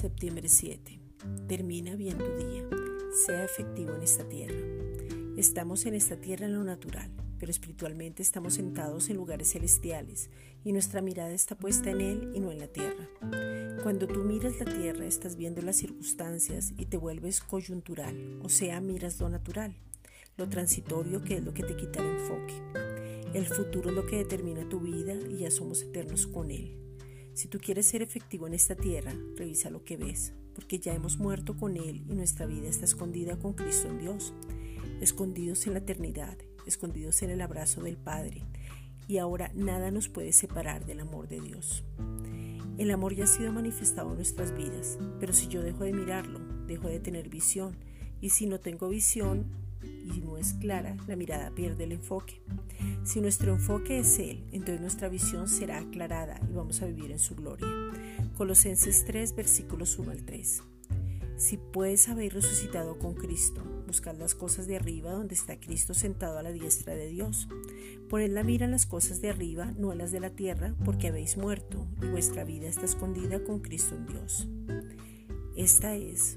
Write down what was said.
Septiembre 7. Termina bien tu día. Sea efectivo en esta tierra. Estamos en esta tierra en lo natural, pero espiritualmente estamos sentados en lugares celestiales y nuestra mirada está puesta en Él y no en la tierra. Cuando tú miras la tierra estás viendo las circunstancias y te vuelves coyuntural, o sea, miras lo natural, lo transitorio que es lo que te quita el enfoque. El futuro es lo que determina tu vida y ya somos eternos con Él. Si tú quieres ser efectivo en esta tierra, revisa lo que ves, porque ya hemos muerto con Él y nuestra vida está escondida con Cristo en Dios, escondidos en la eternidad, escondidos en el abrazo del Padre, y ahora nada nos puede separar del amor de Dios. El amor ya ha sido manifestado en nuestras vidas, pero si yo dejo de mirarlo, dejo de tener visión, y si no tengo visión, y no es clara, la mirada pierde el enfoque. Si nuestro enfoque es Él, entonces nuestra visión será aclarada y vamos a vivir en su gloria. Colosenses 3, versículos 1 al 3. Si puedes haber resucitado con Cristo, buscad las cosas de arriba donde está Cristo sentado a la diestra de Dios. Poned la mira en las cosas de arriba, no las de la tierra, porque habéis muerto y vuestra vida está escondida con Cristo en Dios. Esta es